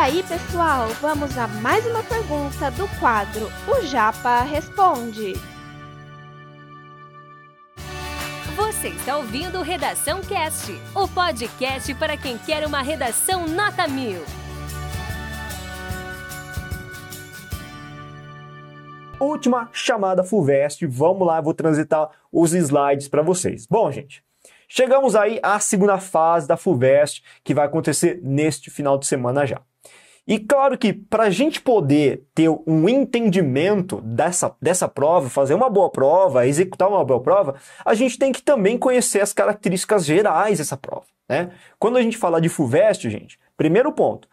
aí, pessoal, vamos a mais uma pergunta do quadro O Japa Responde. Você está ouvindo Redação Cast, o podcast para quem quer uma redação nota mil. Última chamada FUVEST, vamos lá, vou transitar os slides para vocês. Bom, gente, chegamos aí à segunda fase da FUVEST, que vai acontecer neste final de semana já. E claro que para a gente poder ter um entendimento dessa, dessa prova, fazer uma boa prova, executar uma boa prova, a gente tem que também conhecer as características gerais dessa prova. Né? Quando a gente fala de FUVEST, gente, primeiro ponto,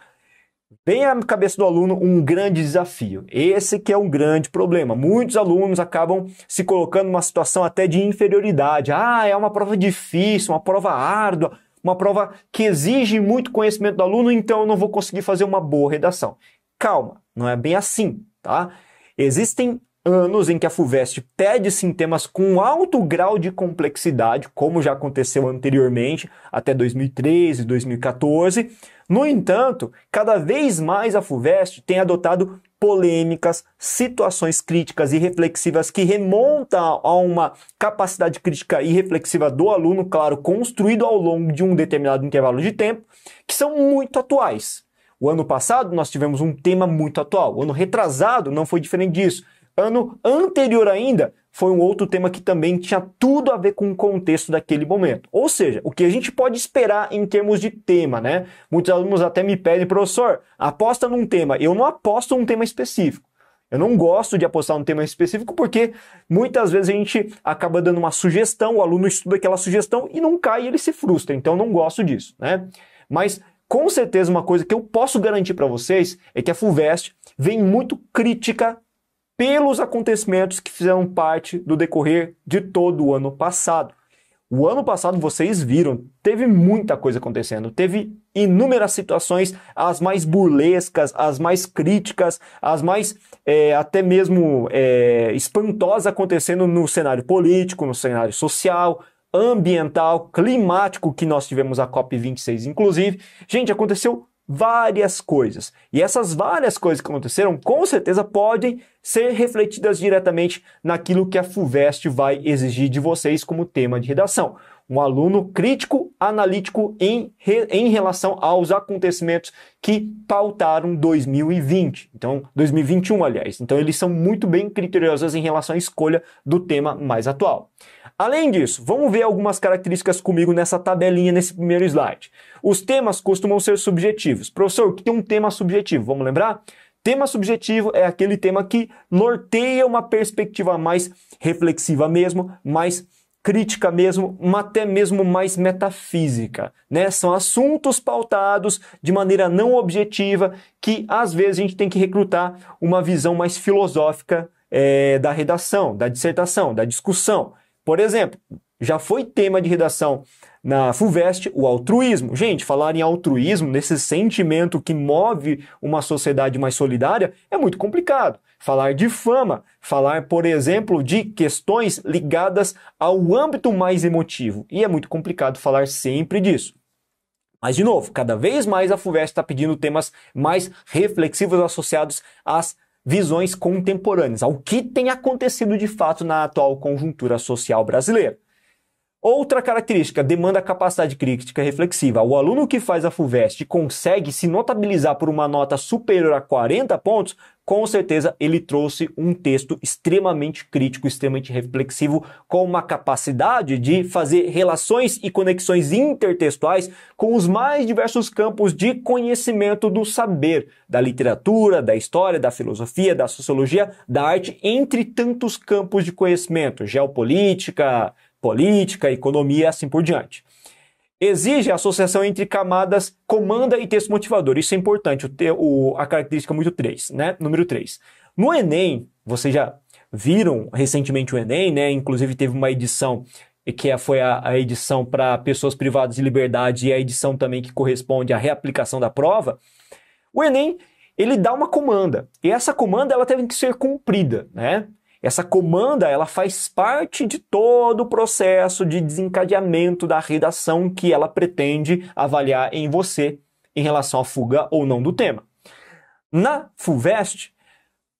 Vem à cabeça do aluno um grande desafio. Esse que é um grande problema. Muitos alunos acabam se colocando numa situação até de inferioridade. Ah, é uma prova difícil, uma prova árdua, uma prova que exige muito conhecimento do aluno, então eu não vou conseguir fazer uma boa redação. Calma, não é bem assim, tá? Existem anos em que a FUVEST pede sim temas com alto grau de complexidade, como já aconteceu anteriormente, até 2013, 2014. No entanto, cada vez mais a FUVEST tem adotado polêmicas, situações críticas e reflexivas que remontam a uma capacidade crítica e reflexiva do aluno, claro, construído ao longo de um determinado intervalo de tempo, que são muito atuais. O ano passado nós tivemos um tema muito atual. O ano retrasado não foi diferente disso. Ano anterior ainda foi um outro tema que também tinha tudo a ver com o contexto daquele momento. Ou seja, o que a gente pode esperar em termos de tema, né? Muitos alunos até me pedem, professor, aposta num tema. Eu não aposto num tema específico. Eu não gosto de apostar num tema específico porque muitas vezes a gente acaba dando uma sugestão, o aluno estuda aquela sugestão e não cai e ele se frustra. Então não gosto disso, né? Mas com certeza uma coisa que eu posso garantir para vocês é que a FUVEST vem muito crítica pelos acontecimentos que fizeram parte do decorrer de todo o ano passado. O ano passado vocês viram, teve muita coisa acontecendo, teve inúmeras situações, as mais burlescas, as mais críticas, as mais é, até mesmo é, espantosas acontecendo no cenário político, no cenário social, ambiental, climático que nós tivemos a COP26, inclusive. Gente, aconteceu várias coisas. E essas várias coisas que aconteceram, com certeza podem ser refletidas diretamente naquilo que a FUVEST vai exigir de vocês como tema de redação. Um aluno crítico, analítico em, em relação aos acontecimentos que pautaram 2020. Então, 2021, aliás. Então, eles são muito bem criteriosos em relação à escolha do tema mais atual. Além disso, vamos ver algumas características comigo nessa tabelinha, nesse primeiro slide. Os temas costumam ser subjetivos. Professor, o que é um tema subjetivo? Vamos lembrar? Tema subjetivo é aquele tema que norteia uma perspectiva mais reflexiva mesmo, mais crítica mesmo, até mesmo mais metafísica, né? São assuntos pautados de maneira não objetiva que às vezes a gente tem que recrutar uma visão mais filosófica é, da redação, da dissertação, da discussão. Por exemplo, já foi tema de redação na FUVEST o altruísmo. Gente, falar em altruísmo, nesse sentimento que move uma sociedade mais solidária, é muito complicado. Falar de fama, falar, por exemplo, de questões ligadas ao âmbito mais emotivo. E é muito complicado falar sempre disso. Mas, de novo, cada vez mais a FUVEST está pedindo temas mais reflexivos associados às visões contemporâneas, ao que tem acontecido de fato na atual conjuntura social brasileira. Outra característica, demanda capacidade crítica reflexiva. O aluno que faz a FUVEST consegue se notabilizar por uma nota superior a 40 pontos, com certeza ele trouxe um texto extremamente crítico, extremamente reflexivo, com uma capacidade de fazer relações e conexões intertextuais com os mais diversos campos de conhecimento do saber, da literatura, da história, da filosofia, da sociologia, da arte, entre tantos campos de conhecimento, geopolítica, política, economia assim por diante. Exige a associação entre camadas comanda e texto motivador. Isso é importante, o, o, a característica muito 3, né? Número 3. No Enem, vocês já viram recentemente o Enem, né? Inclusive teve uma edição que foi a, a edição para pessoas privadas de liberdade e a edição também que corresponde à reaplicação da prova. O Enem, ele dá uma comanda. E essa comanda ela teve que ser cumprida, né? Essa comanda ela faz parte de todo o processo de desencadeamento da redação que ela pretende avaliar em você em relação à fuga ou não do tema. Na FUVEST,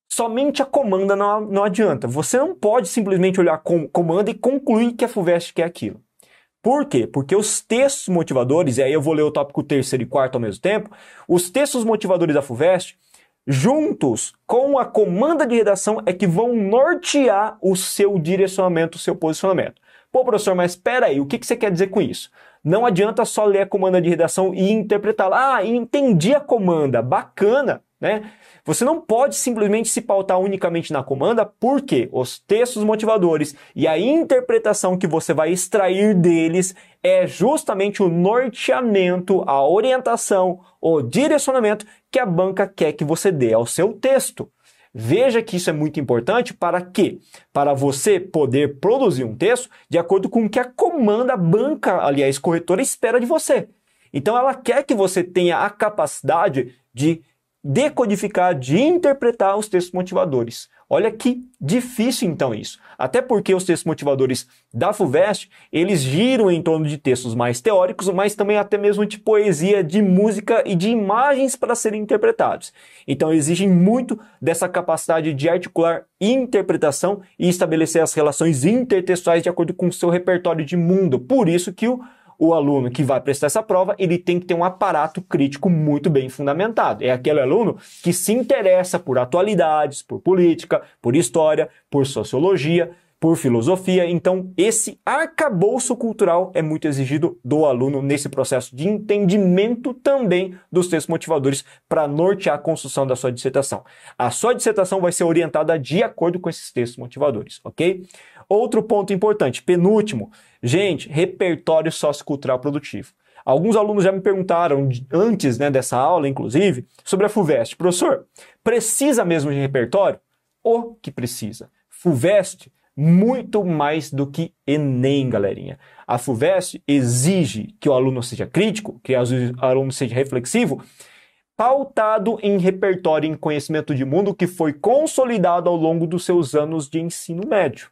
somente a comanda não, não adianta. Você não pode simplesmente olhar com comanda e concluir que a FUVEST quer aquilo. Por quê? Porque os textos motivadores, e aí eu vou ler o tópico terceiro e quarto ao mesmo tempo, os textos motivadores da FUVEST, juntos com a comanda de redação, é que vão nortear o seu direcionamento, o seu posicionamento. Pô, professor, mas espera aí, o que, que você quer dizer com isso? Não adianta só ler a comanda de redação e interpretá-la. Ah, entendi a comanda, bacana, né? Você não pode simplesmente se pautar unicamente na comanda, porque os textos motivadores e a interpretação que você vai extrair deles é justamente o norteamento, a orientação, o direcionamento que a banca quer que você dê ao seu texto. Veja que isso é muito importante para quê? Para você poder produzir um texto de acordo com o que a comanda, a banca, aliás, corretora espera de você. Então ela quer que você tenha a capacidade de decodificar, de interpretar os textos motivadores. Olha que difícil então isso. Até porque os textos motivadores da FUVEST, eles giram em torno de textos mais teóricos, mas também até mesmo de poesia, de música e de imagens para serem interpretados. Então exigem muito dessa capacidade de articular interpretação e estabelecer as relações intertextuais de acordo com o seu repertório de mundo. Por isso que o o aluno que vai prestar essa prova, ele tem que ter um aparato crítico muito bem fundamentado. É aquele aluno que se interessa por atualidades, por política, por história, por sociologia, por filosofia. Então, esse arcabouço cultural é muito exigido do aluno nesse processo de entendimento também dos textos motivadores para nortear a construção da sua dissertação. A sua dissertação vai ser orientada de acordo com esses textos motivadores, ok? Outro ponto importante, penúltimo, gente, repertório sociocultural produtivo. Alguns alunos já me perguntaram antes né, dessa aula, inclusive, sobre a FUVEST. Professor, precisa mesmo de repertório? O que precisa? FUVEST, muito mais do que Enem, galerinha. A FUVEST exige que o aluno seja crítico, que o aluno seja reflexivo, pautado em repertório em conhecimento de mundo que foi consolidado ao longo dos seus anos de ensino médio.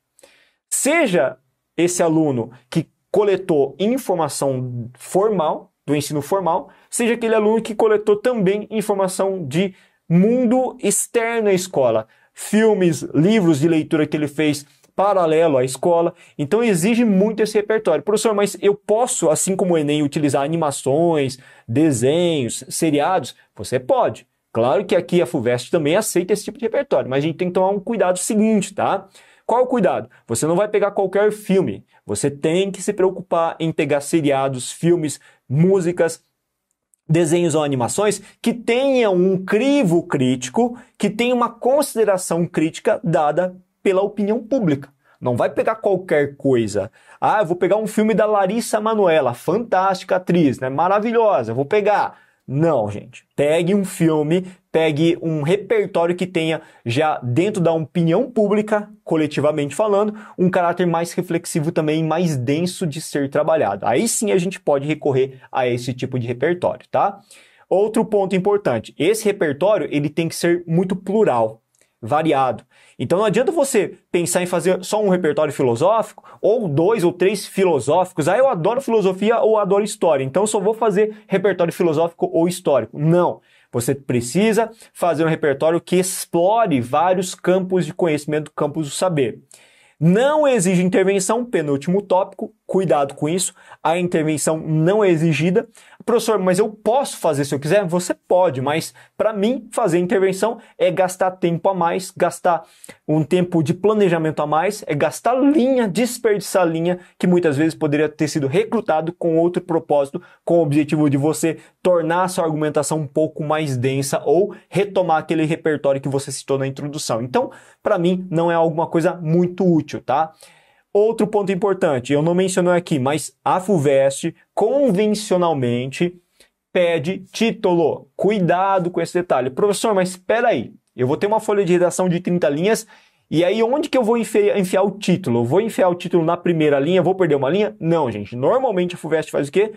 Seja esse aluno que coletou informação formal, do ensino formal, seja aquele aluno que coletou também informação de mundo externo à escola, filmes, livros de leitura que ele fez paralelo à escola. Então exige muito esse repertório. Professor, mas eu posso, assim como o Enem, utilizar animações, desenhos, seriados? Você pode. Claro que aqui a FUVEST também aceita esse tipo de repertório, mas a gente tem que tomar um cuidado seguinte, tá? Qual o cuidado? Você não vai pegar qualquer filme. Você tem que se preocupar em pegar seriados, filmes, músicas, desenhos ou animações que tenham um crivo crítico, que tenha uma consideração crítica dada pela opinião pública. Não vai pegar qualquer coisa. Ah, eu vou pegar um filme da Larissa Manoela, fantástica atriz, né? Maravilhosa. Eu vou pegar. Não, gente. Pegue um filme, pegue um repertório que tenha já dentro da opinião pública, coletivamente falando, um caráter mais reflexivo também, mais denso de ser trabalhado. Aí sim a gente pode recorrer a esse tipo de repertório, tá? Outro ponto importante, esse repertório ele tem que ser muito plural, variado. Então não adianta você pensar em fazer só um repertório filosófico, ou dois ou três filosóficos. Ah, eu adoro filosofia ou adoro história, então só vou fazer repertório filosófico ou histórico. Não. Você precisa fazer um repertório que explore vários campos de conhecimento, campos do saber. Não exige intervenção, penúltimo tópico, cuidado com isso. A intervenção não é exigida. Professor, mas eu posso fazer se eu quiser? Você pode, mas para mim, fazer intervenção é gastar tempo a mais, gastar um tempo de planejamento a mais, é gastar linha, desperdiçar linha, que muitas vezes poderia ter sido recrutado com outro propósito, com o objetivo de você tornar a sua argumentação um pouco mais densa ou retomar aquele repertório que você citou na introdução. Então, para mim, não é alguma coisa muito útil, tá? Outro ponto importante, eu não mencionei aqui, mas a FUVEST convencionalmente pede título. Cuidado com esse detalhe. Professor, mas espera aí. Eu vou ter uma folha de redação de 30 linhas e aí onde que eu vou enfiar, enfiar o título? Eu vou enfiar o título na primeira linha, vou perder uma linha? Não, gente. Normalmente a FUVEST faz o quê?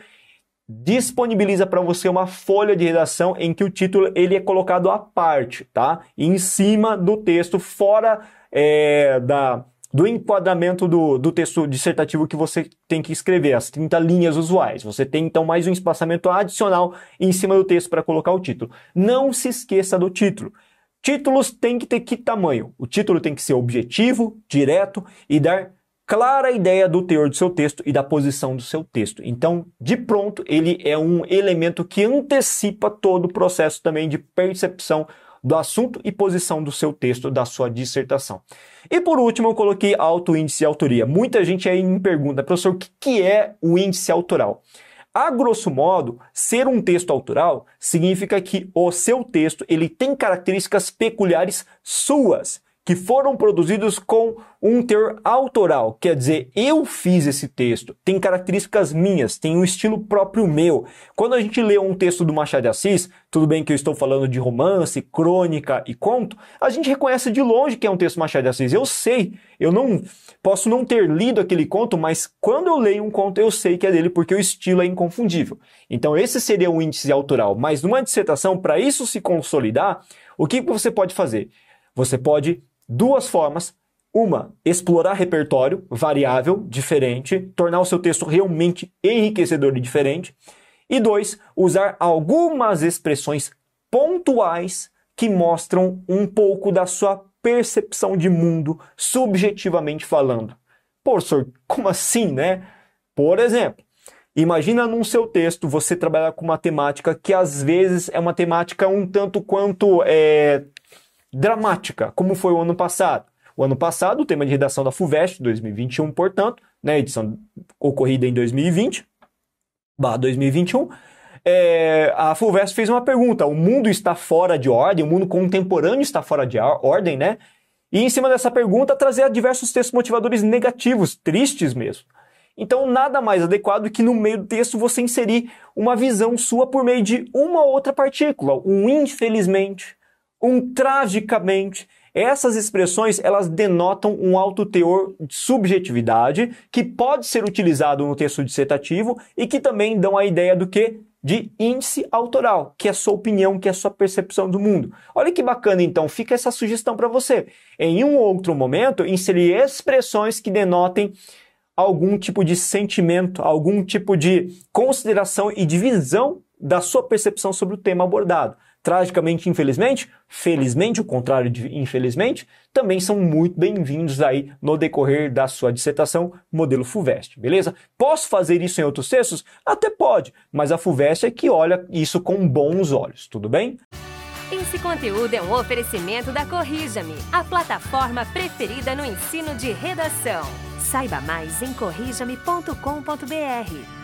disponibiliza para você uma folha de redação em que o título ele é colocado à parte, tá? Em cima do texto, fora é, da do enquadramento do, do texto dissertativo que você tem que escrever, as 30 linhas usuais. Você tem então mais um espaçamento adicional em cima do texto para colocar o título. Não se esqueça do título. Títulos têm que ter que tamanho? O título tem que ser objetivo, direto e dar clara ideia do teor do seu texto e da posição do seu texto. Então, de pronto, ele é um elemento que antecipa todo o processo também de percepção do assunto e posição do seu texto, da sua dissertação. E por último, eu coloquei alto índice de autoria. Muita gente aí me pergunta, professor, o que é o índice autoral? A grosso modo, ser um texto autoral significa que o seu texto ele tem características peculiares suas que foram produzidos com um teor autoral, quer dizer, eu fiz esse texto, tem características minhas, tem um estilo próprio meu. Quando a gente lê um texto do Machado de Assis, tudo bem que eu estou falando de romance, crônica e conto, a gente reconhece de longe que é um texto do Machado de Assis. Eu sei, eu não posso não ter lido aquele conto, mas quando eu leio um conto, eu sei que é dele porque o estilo é inconfundível. Então esse seria o índice autoral, mas numa dissertação, para isso se consolidar, o que você pode fazer? Você pode duas formas. Uma, explorar repertório variável, diferente, tornar o seu texto realmente enriquecedor e diferente. E dois, usar algumas expressões pontuais que mostram um pouco da sua percepção de mundo, subjetivamente falando. Professor, como assim, né? Por exemplo, imagina num seu texto você trabalhar com uma temática que às vezes é uma temática um tanto quanto é, dramática, como foi o ano passado. O ano passado, o tema de redação da FUVEST 2021, portanto, né, edição ocorrida em 2020, barra 2021, é, a FUVEST fez uma pergunta: o mundo está fora de ordem, o mundo contemporâneo está fora de ordem, né? E em cima dessa pergunta, trazer diversos textos motivadores negativos, tristes mesmo. Então, nada mais adequado que no meio do texto você inserir uma visão sua por meio de uma outra partícula, um infelizmente, um tragicamente. Essas expressões elas denotam um alto teor de subjetividade que pode ser utilizado no texto dissertativo e que também dão a ideia do que de índice autoral, que é a sua opinião, que é a sua percepção do mundo. Olha que bacana, então, fica essa sugestão para você. Em um outro momento, inserir expressões que denotem algum tipo de sentimento, algum tipo de consideração e divisão da sua percepção sobre o tema abordado tragicamente, infelizmente, felizmente, o contrário de infelizmente, também são muito bem-vindos aí no decorrer da sua dissertação modelo FUVEST, beleza? Posso fazer isso em outros textos? Até pode, mas a FUVEST é que olha isso com bons olhos, tudo bem? Esse conteúdo é um oferecimento da Corrija-me, a plataforma preferida no ensino de redação. Saiba mais em corrijame.com.br.